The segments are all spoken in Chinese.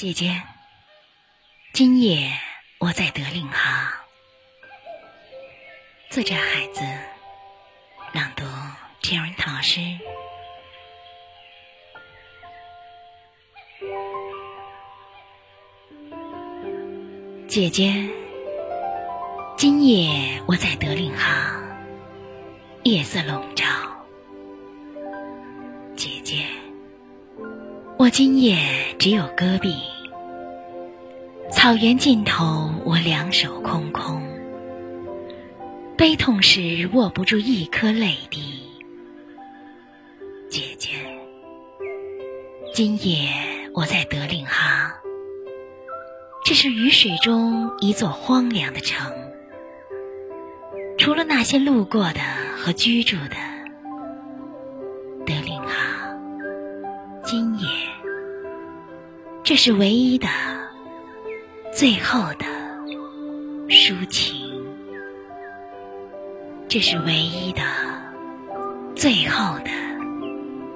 姐姐，今夜我在德令哈。作者：孩子，朗读：Jerry 老师。姐姐，今夜我在德令哈，夜色笼罩。今夜只有戈壁，草原尽头，我两手空空。悲痛时握不住一颗泪滴。姐姐，今夜我在德令哈，这是雨水中一座荒凉的城，除了那些路过的和居住的，这是唯一的、最后的抒情，这是唯一的、最后的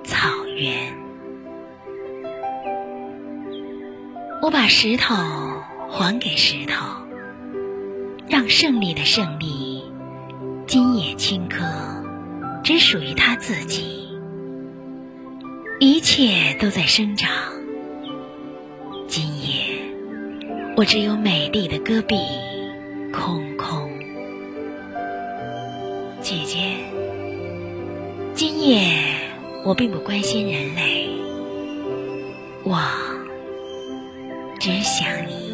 草原。我把石头还给石头，让胜利的胜利今夜青稞只属于他自己。一切都在生长。我只有美丽的戈壁，空空。姐姐，今夜我并不关心人类，我只想你。